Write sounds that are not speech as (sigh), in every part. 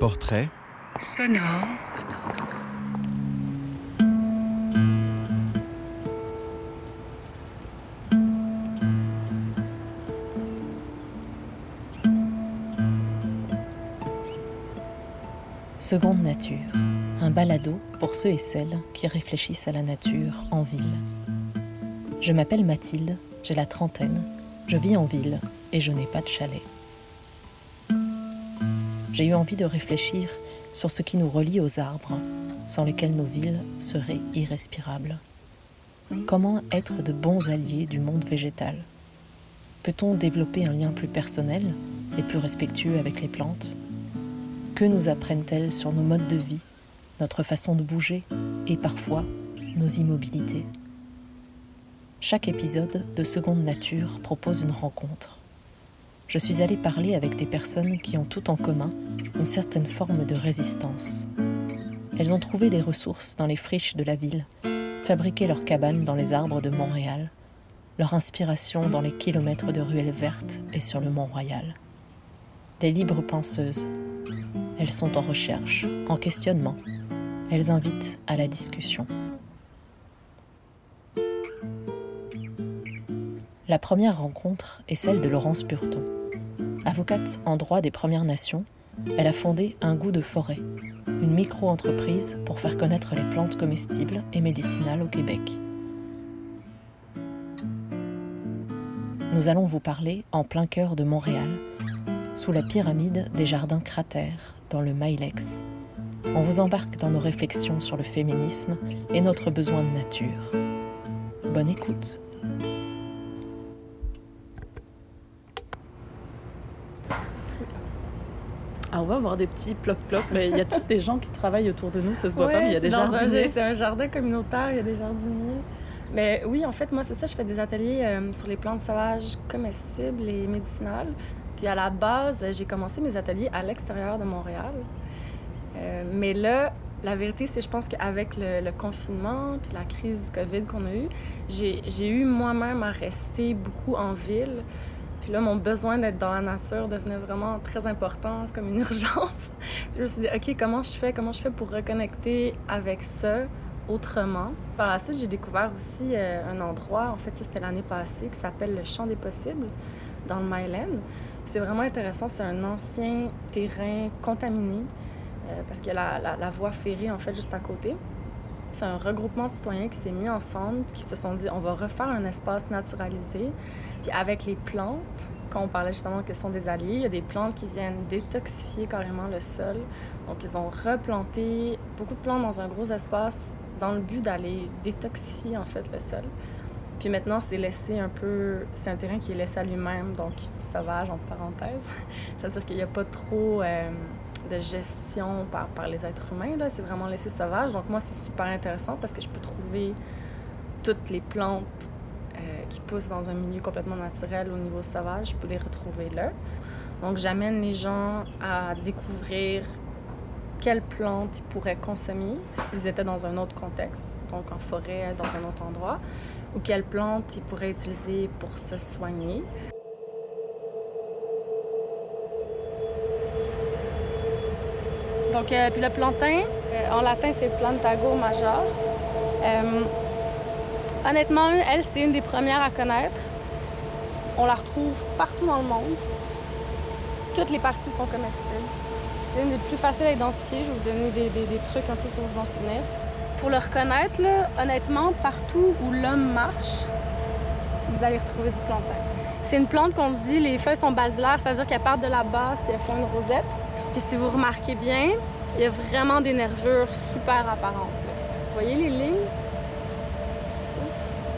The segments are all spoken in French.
Portrait sonore. Seconde nature, un balado pour ceux et celles qui réfléchissent à la nature en ville. Je m'appelle Mathilde, j'ai la trentaine, je vis en ville et je n'ai pas de chalet. J'ai eu envie de réfléchir sur ce qui nous relie aux arbres, sans lesquels nos villes seraient irrespirables. Comment être de bons alliés du monde végétal? Peut-on développer un lien plus personnel et plus respectueux avec les plantes? Que nous apprennent-elles sur nos modes de vie, notre façon de bouger et parfois nos immobilités? Chaque épisode de Seconde Nature propose une rencontre. Je suis allée parler avec des personnes qui ont tout en commun une certaine forme de résistance. Elles ont trouvé des ressources dans les friches de la ville, fabriqué leurs cabanes dans les arbres de Montréal, leur inspiration dans les kilomètres de ruelles vertes et sur le Mont-Royal. Des libres penseuses. Elles sont en recherche, en questionnement. Elles invitent à la discussion. La première rencontre est celle de Laurence Burton. Avocate en droit des Premières Nations, elle a fondé Un goût de forêt, une micro-entreprise pour faire connaître les plantes comestibles et médicinales au Québec. Nous allons vous parler en plein cœur de Montréal, sous la pyramide des jardins cratères, dans le Mailex. On vous embarque dans nos réflexions sur le féminisme et notre besoin de nature. Bonne écoute! On va avoir des petits ploc-ploc, mais il y a toutes des gens qui travaillent autour de nous, ça se voit pas, mais il y a des jardiniers. C'est un jardin communautaire, il y a des jardiniers. Mais oui, en fait, moi, c'est ça, je fais des ateliers euh, sur les plantes sauvages comestibles et médicinales. Puis à la base, j'ai commencé mes ateliers à l'extérieur de Montréal. Euh, mais là, la vérité, c'est je pense qu'avec le, le, confinement puis la crise du COVID qu'on a eue, j'ai eu moi-même à rester beaucoup en ville. Puis là, mon besoin d'être dans la nature devenait vraiment très important, comme une (laughs) urgence. je me suis dit, OK, comment je fais? Comment je fais pour reconnecter avec ça autrement? Par la suite, j'ai découvert aussi euh, un endroit, en fait, ça c'était l'année passée, qui s'appelle le Champ des Possibles, dans le Myland. C'est vraiment intéressant. C'est un ancien terrain contaminé, euh, parce qu'il y a la, voie ferrée, en fait, juste à côté. C'est un regroupement de citoyens qui s'est mis ensemble, qui se sont dit, on va refaire un espace naturalisé puis avec les plantes, quand on parlait justement que ce sont des alliés, il y a des plantes qui viennent détoxifier carrément le sol. Donc ils ont replanté beaucoup de plantes dans un gros espace dans le but d'aller détoxifier en fait le sol. Puis maintenant, c'est laissé un peu. C'est un terrain qui est laissé à lui-même, donc sauvage entre parenthèses. (laughs) C'est-à-dire qu'il n'y a pas trop euh, de gestion par, les êtres humains. C'est vraiment laissé sauvage. Donc moi, c'est super intéressant parce que je peux trouver toutes les plantes euh, qui poussent dans un milieu complètement naturel au niveau sauvage, je peux les retrouver là. Donc, j'amène les gens à découvrir quelles plantes ils pourraient consommer s'ils étaient dans un autre contexte, donc en forêt, dans un autre endroit, ou quelles plantes ils pourraient utiliser pour se soigner. Donc, euh, puis le plantain, euh, en latin, c'est Plantago major. Euh, Honnêtement, elle, c'est une des premières à connaître. On la retrouve partout dans le monde. Toutes les parties sont comestibles. C'est une des plus faciles à identifier. Je vais vous donner des, des, trucs un peu pour vous en souvenir. Pour le reconnaître, là, honnêtement, partout où l'homme marche, vous allez retrouver du plantain. C'est une plante qu'on dit, les feuilles sont basilaires, c'est-à-dire qu'elles partent de la base et elles font une rosette. Puis si vous remarquez bien, il y a vraiment des nervures super apparentes. Vous voyez les lignes?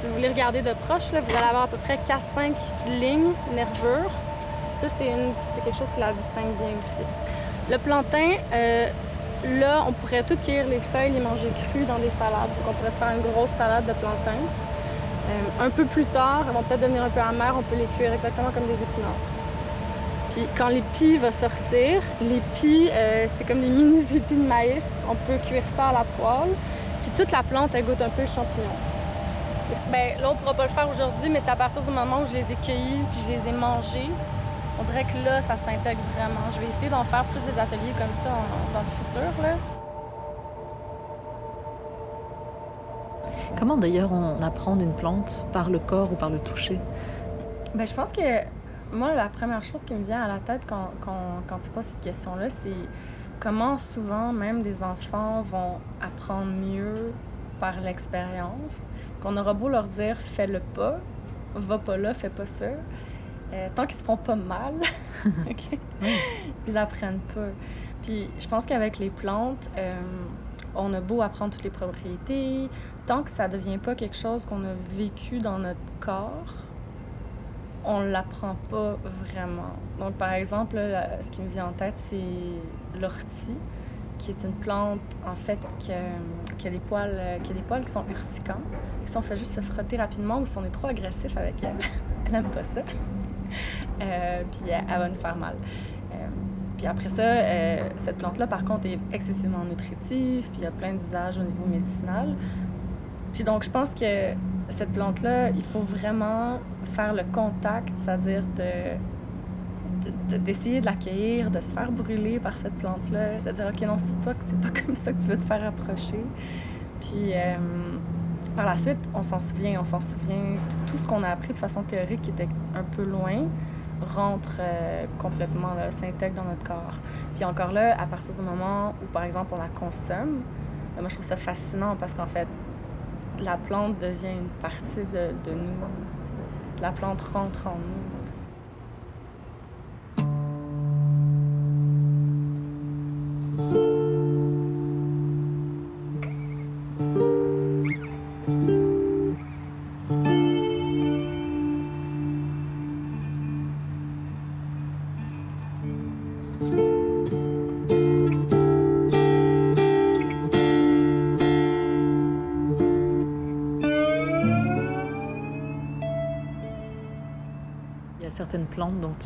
Si vous voulez regarder de proche, là, vous allez avoir à peu près 4-5 lignes nervures. Ça, c'est quelque chose qui la distingue bien aussi. Le plantain, euh, là, on pourrait tout cueillir les feuilles, les manger crues dans des salades. Donc, on pourrait se faire une grosse salade de plantain. Euh, un peu plus tard, elles vont peut-être devenir un peu amères, on peut les cuire exactement comme des épinards. Puis quand l'épi va sortir, l'épi, euh, c'est comme des mini épis de maïs. On peut cuire ça à la poêle. Puis toute la plante, elle goûte un peu le champignon. Ben, là, on ne pourra pas le faire aujourd'hui, mais c'est à partir du moment où je les ai cueillis puis je les ai mangés on dirait que là, ça s'intègre vraiment. Je vais essayer d'en faire plus des ateliers comme ça dans le futur. Là. Comment d'ailleurs on apprend une plante par le corps ou par le toucher? Ben, Je pense que moi, la première chose qui me vient à la tête quand, quand, quand tu poses cette question-là, c'est comment souvent même des enfants vont apprendre mieux par l'expérience, qu'on aura beau leur dire fais-le pas, va pas là, fais pas ça. Euh, tant qu'ils se font pas mal, (laughs) (laughs) ils apprennent pas. Puis je pense qu'avec les plantes, euh, on a beau apprendre toutes les propriétés, tant que ça devient pas quelque chose qu'on a vécu dans notre corps, on l'apprend pas vraiment. Donc, par exemple, ce qui me vient en tête, c'est l'ortie, qui est une plante, en fait, qui, a, des poils, qui poils qui sont urticants. Si on fait juste se frotter rapidement ou si on est trop agressif avec elle, (laughs) elle aime pas ça. Euh, puis elle, va nous faire mal. Euh, puis après ça, euh, cette plante-là, par contre, est excessivement nutritive, puis il y a plein d'usages au niveau médicinal. Puis donc, je pense que cette plante-là, il faut vraiment faire le contact, c'est-à-dire de, d'essayer de, l'accueillir, de se faire brûler par cette plante-là, de dire, OK, non, c'est toi que c'est pas (laughs) comme ça que tu veux te faire approcher. Puis euh, par la suite, on s'en souvient, on s'en souvient. Tout, ce qu'on a appris de façon théorique qui était un peu loin rentre euh, complètement, s'intègre dans notre corps. Puis encore là, à partir du moment où, par exemple, on la consomme, ben, moi, je trouve ça fascinant parce qu'en fait, la plante devient une partie de, nous. La plante rentre en nous.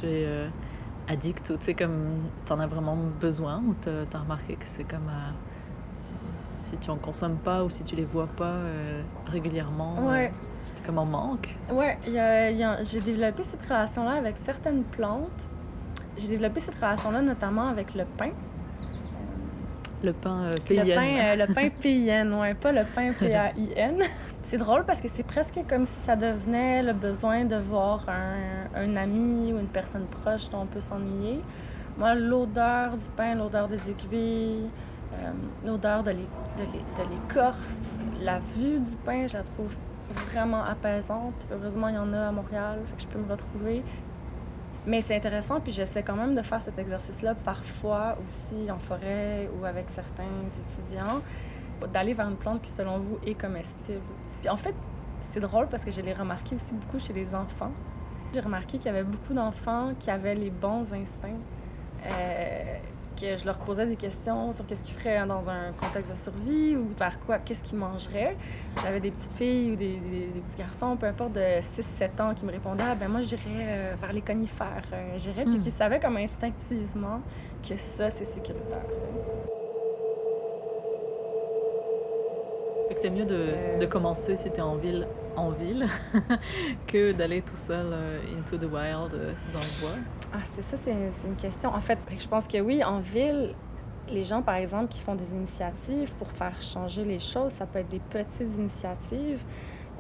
Tu es euh, addict ou tu sais, comme tu en as vraiment besoin ou tu as remarqué que c'est comme euh, si tu en consommes pas ou si tu les vois pas euh, régulièrement, ouais. c'est comme en manque? Ouais, j'ai développé cette relation-là avec certaines plantes. J'ai développé cette relation-là notamment avec le pain. Le pain euh, Le pain, le pain (laughs) PIN, ouais, pas le pain P-A-I-N. c'est drôle parce que c'est presque comme si ça devenait le besoin de voir un, un ami ou une personne proche dont on peut s'ennuyer. Moi, l'odeur du pain, l'odeur des aiguilles, euh, l'odeur de l'écorce, la vue du pain, je la trouve vraiment apaisante. Heureusement, il y en a à Montréal, fait que je peux me retrouver. Mais c'est intéressant, puis j'essaie quand même de faire cet exercice-là parfois aussi en forêt ou avec certains étudiants, d'aller vers une plante qui, selon vous, est comestible. Puis en fait, c'est drôle parce que je l'ai remarqué aussi beaucoup chez les enfants. J'ai remarqué qu'il y avait beaucoup d'enfants qui avaient les bons instincts. Euh, que je leur posais des questions sur qu'est-ce qu'ils feraient dans un contexte de survie ou vers quoi, qu'est-ce qu'ils mangeraient. J'avais des petites filles ou des, des, petits garçons, peu importe, de 6-7 ans qui me répondaient ah, ben moi, j'irais euh, vers les conifères, euh, j'irais, puis hmm. qui savaient comme instinctivement que ça, c'est sécuritaire. T'es mieux de, de commencer si t'es en ville en ville (laughs) que d'aller tout seul euh, into the wild euh, dans le bois? Ah, c'est ça, c'est une question. En fait, je pense que oui, en ville, les gens, par exemple, qui font des initiatives pour faire changer les choses, ça peut être des petites initiatives.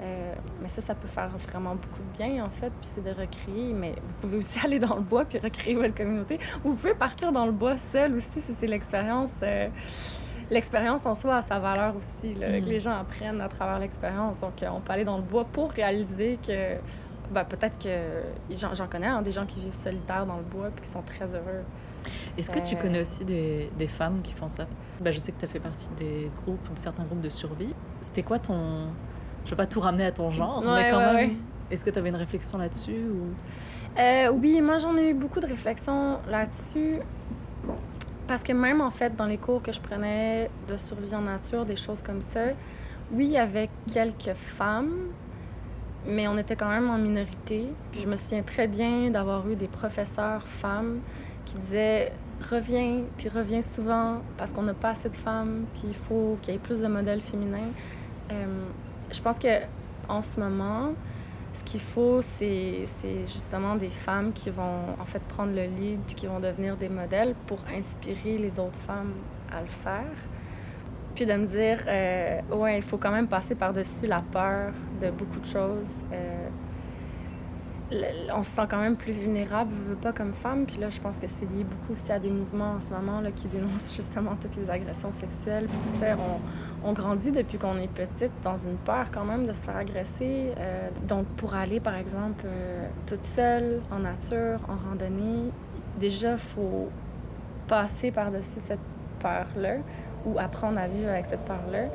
Euh, mais ça, ça peut faire vraiment beaucoup de bien, en fait, puis c'est de recréer. Mais vous pouvez aussi (laughs) aller dans le bois puis recréer votre communauté. Vous pouvez partir dans le bois seul aussi, si c'est l'expérience l'expérience en soi a sa valeur aussi, que mm. les gens apprennent à travers l'expérience. Donc, euh, on peut aller dans le bois pour réaliser que ben, peut-être que j'en connais hein, des gens qui vivent solitaires dans le bois puis qui sont très heureux. Est-ce que tu euh, connais aussi des, des, femmes qui font ça? Ben, je sais que tu as fait partie des groupes, de certains groupes de survie. C'était quoi ton. Je veux pas tout ramener à ton genre, mais quand même. Est-ce que tu avais une réflexion là-dessus ou... Euh, oui, moi j'en ai eu beaucoup de réflexions là-dessus. Parce que même en fait, dans les cours que je prenais de survie en nature, des choses comme ça, oui, il y avait quelques femmes, mais on était quand même en minorité. Puis je me souviens très bien d'avoir eu des professeurs femmes qui disaient reviens, puis reviens souvent parce qu'on n'a pas assez de femmes, puis il faut qu'il y ait plus de modèles féminins. Euh, je pense que en ce moment, ce qu'il faut, c'est justement des femmes qui vont en fait prendre le lead puis qui vont devenir des modèles pour inspirer les autres femmes à le faire. Puis de me dire, euh, ouais, il faut quand même passer par-dessus la peur de beaucoup de choses. Euh, on se sent quand même plus vulnérable, je veux pas comme femme. Puis là, je pense que c'est lié beaucoup aussi à des mouvements en ce moment là, qui dénoncent (laughs) justement toutes les agressions sexuelles. Puis tout ça, on, grandit depuis qu'on est petite dans une peur quand même de se faire agresser. Euh, donc pour aller, par exemple, euh, toute seule, en nature, en randonnée, déjà, faut passer par-dessus cette peur-là ou apprendre à vivre avec cette peur-là.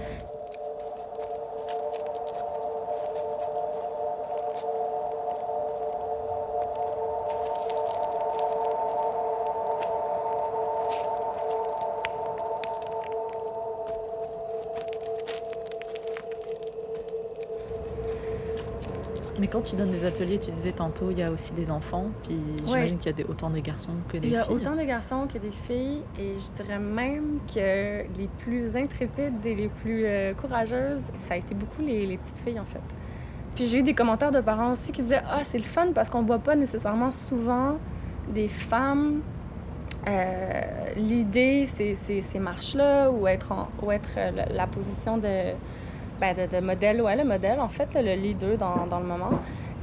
Quand tu donnes des ateliers, tu disais tantôt, il y a aussi des enfants, puis j'imagine qu'il y a des, autant de garçons que des filles. Il y a autant de garçons que des filles, et je dirais même que les plus intrépides et les plus euh, courageuses, ça a été beaucoup les, les, petites filles, en fait. Puis j'ai eu des commentaires de parents aussi qui disaient Ah, c'est le fun parce qu'on voit pas nécessairement souvent des femmes. Euh, L'idée, c'est ces marches-là, ou être, en, ou être euh, la, la position de ben, de, de, modèle, ouais, le modèle, en fait, le leader dans, dans le moment.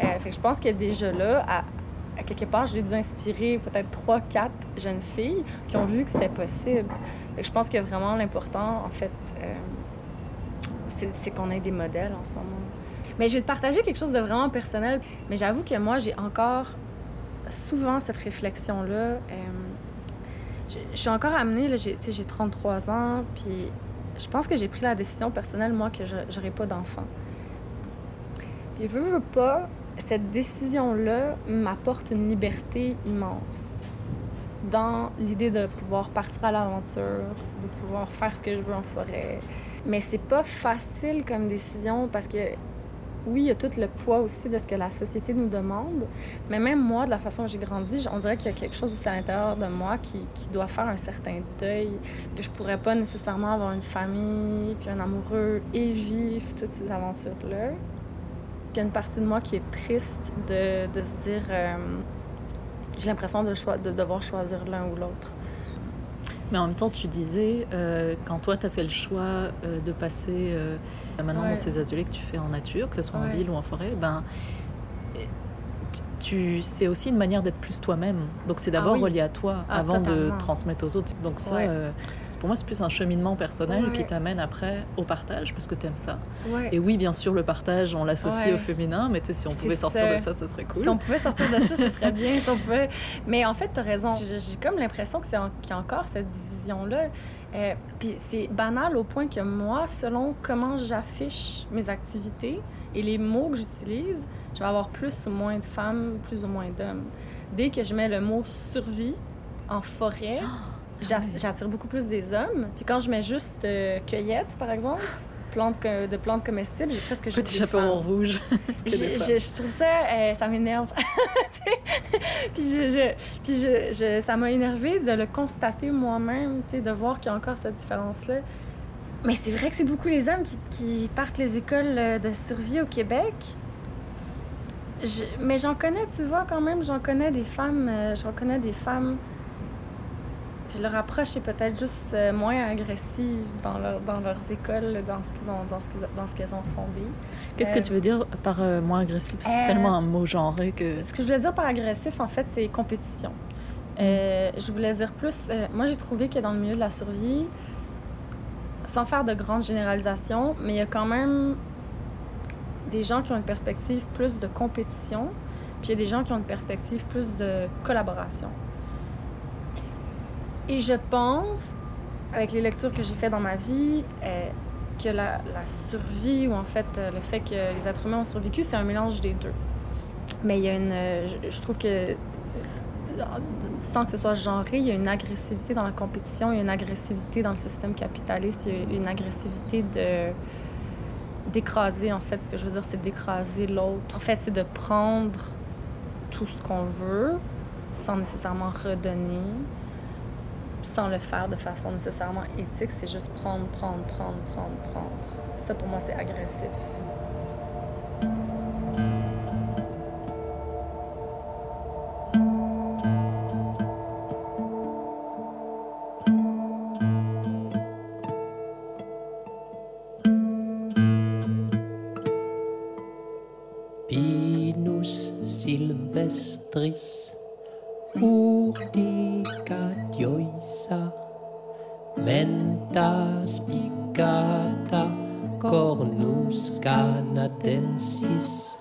Euh, fait que je pense que déjà là, à, quelque part, j'ai dû inspirer peut-être trois, quatre jeunes filles qui ont vu que c'était possible. Je pense que vraiment l'important, en fait, euh, c'est qu'on ait des modèles en ce moment. Mais je vais te partager quelque chose de vraiment personnel. Mais j'avoue que moi, j'ai encore souvent cette réflexion-là. Euh, je, je suis encore amenée, j'ai 33 ans, puis je pense que j'ai pris la décision personnelle, moi, que je n'aurais pas d'enfant. Puis, veux, veux pas, cette décision-là m'apporte une liberté immense dans l'idée de pouvoir partir à l'aventure, de pouvoir faire ce que je veux en forêt. Mais c'est pas facile comme décision parce que oui, il y a tout le poids aussi de ce que la société nous demande, mais même moi, de la façon dont j'ai grandi, on dirait qu'il y a quelque chose aussi à l'intérieur de moi qui, doit faire un certain deuil, que je pourrais pas nécessairement avoir une famille, puis un amoureux et vivre toutes ces aventures-là. Il y a une partie de moi qui est triste de, se dire, euh, j'ai l'impression de devoir choisir l'un ou l'autre. Mais en même temps, tu disais, euh, quand toi, tu as fait le choix euh, de passer euh, maintenant ouais. dans ces ateliers que tu fais en nature, que ce soit ouais. en ville ou en forêt, ben, tu, c'est aussi une manière d'être plus toi-même. Donc, c'est d'abord ah oui. relié à toi ah, avant totalement. de transmettre aux autres. Donc, ça, ouais. euh, pour moi, c'est plus un cheminement personnel qui t'amène après au partage, parce que tu aimes ça. Et oui, bien sûr, le partage, on l'associe au féminin, mais si on pouvait sortir ça. de ça, ça serait cool. Si on pouvait sortir de ça, ce serait (laughs) bien. Si on pouvait... Mais en fait, tu as raison. J'ai comme l'impression qu'il y a encore cette division-là. Euh, puis c'est banal au point que moi, selon comment j'affiche mes activités et les mots que j'utilise, je vais avoir plus ou moins de femmes, plus ou moins d'hommes. Dès que je mets le mot survie en forêt, (gasps) oh, j'attire beaucoup plus des hommes. Puis quand je mets juste euh, cueillette, par exemple, plantes, de plantes comestibles, j'ai presque juste Petit chaperon rouge. (laughs) je, trouve ça, euh, ça m'énerve. (laughs) puis je, je, puis je, je ça m'a énervé de le constater moi-même, de voir qu'il y a encore cette différence-là. Mais c'est vrai que c'est beaucoup les hommes qui, qui, partent les écoles de survie au Québec. Je, mais j'en connais, tu vois, quand même, j'en connais des femmes, euh, j'en connais des femmes. Puis leur approche est peut-être juste euh, moins agressive dans, leur, dans leurs écoles, dans ce qu'ils ont, dans ce qu'ils, dans ce qu'elles ont fondé. Qu'est-ce euh, que tu veux dire par euh, moins agressif? C'est tellement un mot genré que. Ce que je voulais dire par agressif, en fait, c'est compétition. Mm. je voulais dire plus. moi, j'ai trouvé que dans le milieu de la survie, sans faire de grandes généralisations, mais il y a quand même des gens qui ont une perspective plus de compétition, puis il y a des gens qui ont une perspective plus de collaboration. Et je pense, avec les lectures que j'ai faites dans ma vie, euh, que la, survie, ou en fait euh, le fait que les êtres humains ont survécu, c'est un mélange des deux. Mais il y a une. Je, je, trouve que, sans que ce soit genré, il y a une agressivité dans la compétition, il y a une agressivité dans le système capitaliste, il y a une agressivité de d'écraser, en fait. Ce que je veux dire, c'est d'écraser l'autre. En fait, c'est de prendre tout ce qu'on veut sans nécessairement redonner, sans le faire de façon nécessairement éthique. C'est juste prendre, prendre, prendre, prendre, prendre. Ça, pour moi, c'est agressif. menta spicata cornus canadensis.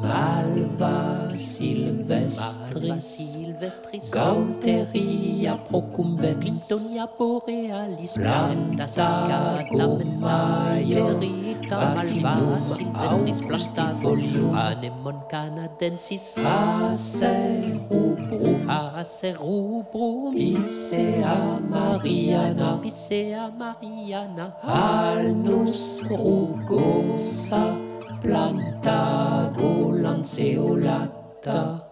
Malva silvestris, silvestris. Gauteria procumbens. Clintonia borealis. Planta gommaeris gomaio Malva silvestris Plantifolium Anemon canadensis Acerubrum Acerubrum Picea mariana Picea mariana Alnus rugosa planta golanceolata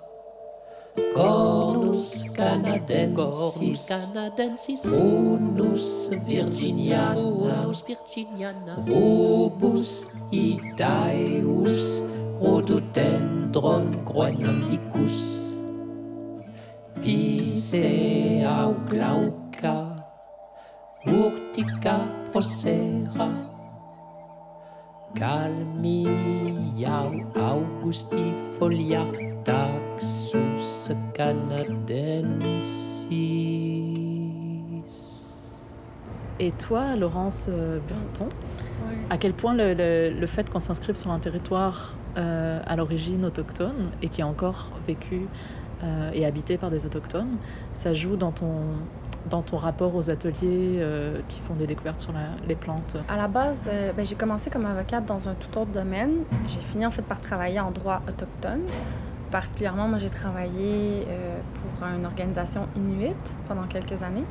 Cornus canadensis, canadensis, Unus virginiana, Unus virginiana, Rubus idaeus, Rhododendron groenlandicus, Picea glauca, Urtica procera, Calmia augustifolia, canadensis. Et toi, Laurence euh, Burton, à quel point le, le, le fait qu'on s'inscrive sur un territoire euh, à l'origine autochtone et qui est encore vécu euh, et habité par des autochtones, ça joue dans ton, dans ton rapport aux ateliers euh, qui font des découvertes sur la, les plantes? À la base, euh, ben, j'ai commencé comme avocate dans un tout autre domaine. J'ai fini en fait par travailler en droit autochtone. Particulièrement, moi, j'ai travaillé euh, pour une organisation inuit pendant quelques années.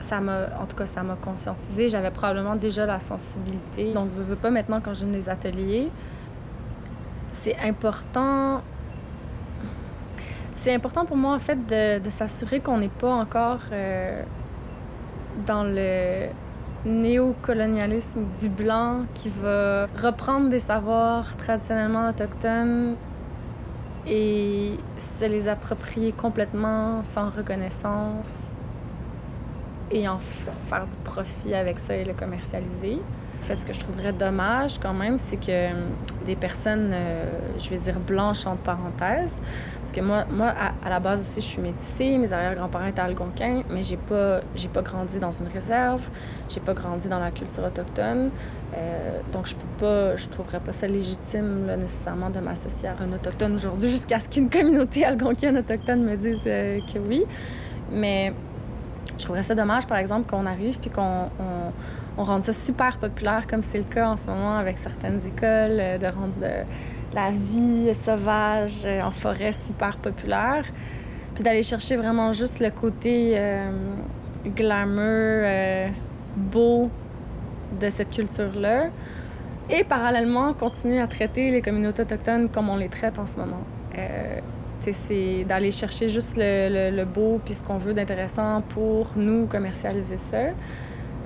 Ça m'a, en tout cas, ça m'a conscientisé. J'avais probablement déjà la sensibilité. Donc, je veux pas maintenant quand je donne des ateliers. C'est important. C'est important pour moi, en fait, de, de s'assurer qu'on n'est pas encore euh, dans le néocolonialisme du blanc qui va reprendre des savoirs traditionnellement autochtones et se les approprier complètement sans reconnaissance et en faire du profit avec ça et le commercialiser. En fait, ce que je trouverais dommage quand même, c'est que des personnes, euh, je vais dire blanches entre parenthèses, parce que moi, moi à, la base aussi, je suis métissée, mes arrière-grands-parents étaient algonquins, mais j'ai pas, j'ai pas grandi dans une réserve, j'ai pas grandi dans la culture autochtone, euh, donc je peux pas, je trouverais pas ça légitime là, nécessairement de m'associer à un autochtone aujourd'hui, jusqu'à ce qu'une communauté algonquienne autochtone me dise euh, que oui, mais je trouverais ça dommage, par exemple, qu'on arrive puis qu'on on, on rende ça super populaire, comme c'est le cas en ce moment avec certaines écoles, euh, de rendre le, la vie sauvage euh, en forêt super populaire, puis d'aller chercher vraiment juste le côté euh, glamour, euh, beau de cette culture-là, et parallèlement continuer à traiter les communautés autochtones comme on les traite en ce moment. Euh, c'est d'aller chercher juste le, le, le beau puis ce qu'on veut d'intéressant pour nous commercialiser ça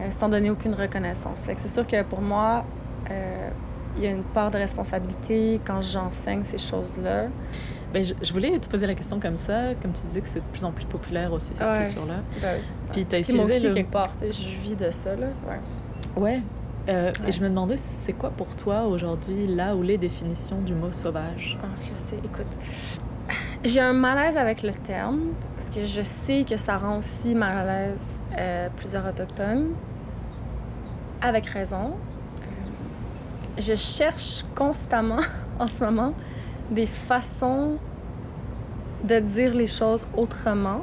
euh, sans donner aucune reconnaissance. c'est sûr que pour moi, euh, il y a une part de responsabilité quand j'enseigne ces choses-là. Ben, je, je, voulais te poser la question comme ça, comme tu disais que c'est de plus en plus populaire aussi cette ouais. culture-là. Ben oui. Puis tu as utilisé moi aussi, le... quelque part, je vis de ça là. Ouais. Ouais. Euh, ouais. Et je me demandais, c'est quoi pour toi aujourd'hui là ou les définitions du mot sauvage? Ah, Je sais, écoute, j'ai un malaise avec le terme parce que je sais que ça rend aussi mal à l'aise euh, plusieurs autochtones, avec raison. Je cherche constamment (laughs) en ce moment des façons de dire les choses autrement.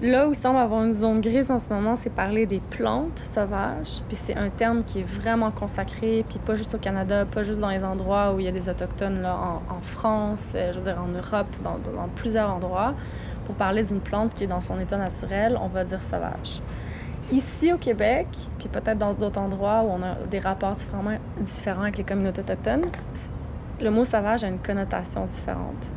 Là où il semble avoir une zone grise en ce moment, c'est parler des plantes sauvages. Puis c'est un terme qui est vraiment consacré, puis pas juste au Canada, pas juste dans les endroits où il y a des autochtones, là, en, France, euh, je veux dire en Europe, dans plusieurs endroits. Pour parler d'une plante qui est dans son état naturel, on va dire sauvage. Ici au Québec, puis peut-être dans d'autres endroits où on a des rapports différents, différents avec les communautés autochtones, le mot sauvage a une connotation différente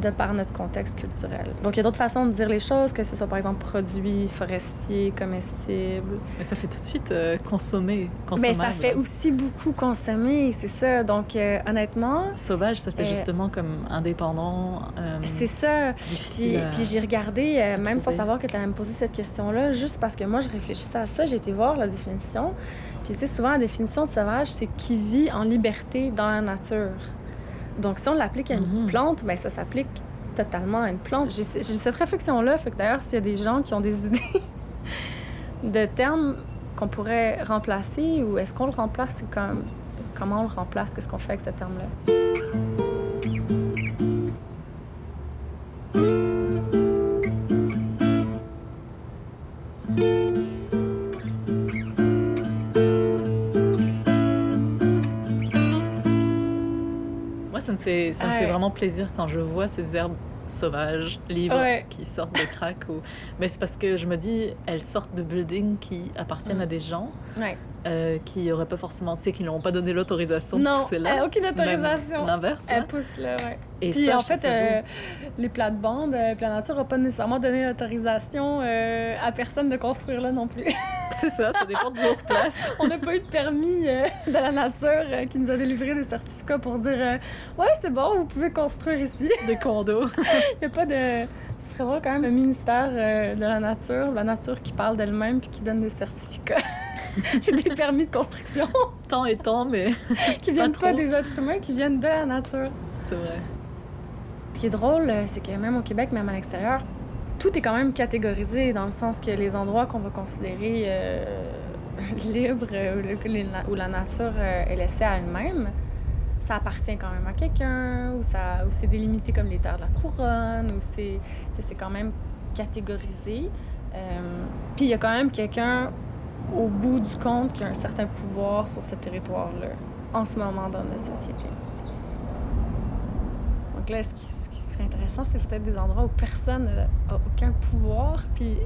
de par notre contexte culturel. Donc, il y a d'autres façons de dire les choses, que ce soit par exemple produits forestiers, comestibles. Mais ça fait tout de suite euh, consommer, Mais ça fait aussi beaucoup consommer, c'est ça. Donc, euh, honnêtement... Sauvage, ça fait euh, justement comme indépendant. c'est ça. Puis, puis j'ai regardé, même sans savoir que tu allais me poser cette question-là, juste parce que moi, je réfléchissais à ça, j'ai été voir la définition. Puis, tu sais, souvent, la définition de sauvage, c'est qui vit en liberté dans la nature. Donc, si on l'applique à une mm -hmm. plante, ben, ça s'applique totalement à une plante. J'ai cette réflexion-là, fait que d'ailleurs, s'il y a des gens qui ont des (laughs) idées de termes qu'on pourrait remplacer ou est-ce qu'on le remplace comme comment on le remplace, qu'est-ce qu'on fait avec ce terme-là? Ça me fait, ça me fait vraiment plaisir quand je vois ces herbes sauvages, libres, qui sortent de crack. Ou... Mais c'est parce que je me dis, elles sortent de buildings qui appartiennent mm. à des gens euh, qui n'auraient pas forcément, tu sais, qui n'ont pas donné l'autorisation de pousser là. Non, aucune autorisation. L'inverse. Elles poussent là, ouais. Et Puis en fait, euh, les plates-bandes, euh, Plan Nature n'a pas nécessairement donné l'autorisation euh, à personne de construire là non plus. (laughs) c'est ça, ça dépend de où on se place. (laughs) on n'a pas eu de permis de la nature qui nous a délivré des certificats pour dire Ouais, c'est bon, vous pouvez construire ici. (laughs) Des condos. (laughs) Il n'y a pas de. Ce serait drôle quand même le ministère de la Nature, la nature qui parle d'elle-même puis qui donne des certificats. des permis de construction. Tant et tant, mais. qui viennent pas, pas des êtres humains, qui viennent de la nature. C'est vrai. Ce qui est drôle, c'est que même au Québec, même à l'extérieur, tout est quand même catégorisé dans le sens que les endroits qu'on va considérer euh, (laughs) libres où la nature euh, est laissée à elle-même, ça appartient quand même à quelqu'un, ou, ça, c'est délimité comme les terres de la couronne, ou c'est, c'est quand même catégorisé. Euh, puis il y a quand même quelqu'un au bout du compte qui a un certain pouvoir sur ce territoire-là en ce moment dans notre société. Donc là, ce intéressant, c'est peut-être des endroits où personne n'a aucun pouvoir, puis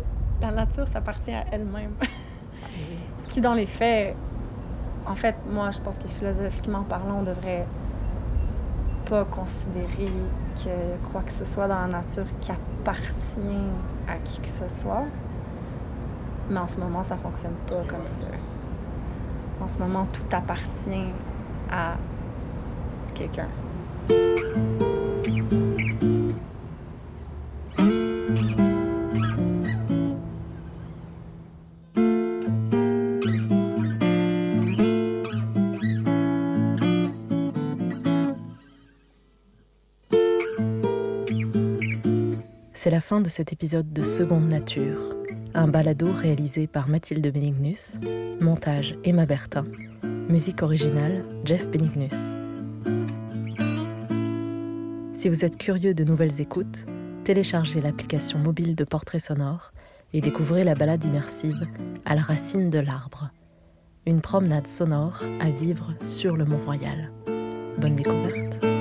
la nature s'appartient à elle-même. (laughs) Ce qui, dans les faits, en fait, moi, je pense que philosophiquement parlant, on devrait pas considérer que quoi que ce soit dans la nature qui appartient à qui que ce soit. Mais en ce moment, ça fonctionne pas comme ça. En ce moment, tout appartient à quelqu'un. C'est la fin de cet épisode de Seconde Nature, un balado réalisé par Mathilde Benignus, montage Emma Bertin, musique originale Jeff Benignus. Si vous êtes curieux de nouvelles écoutes, téléchargez l'application mobile de portrait sonore et découvrez la balade immersive à la racine de l'arbre. Une promenade sonore à vivre sur le Mont-Royal. Bonne découverte.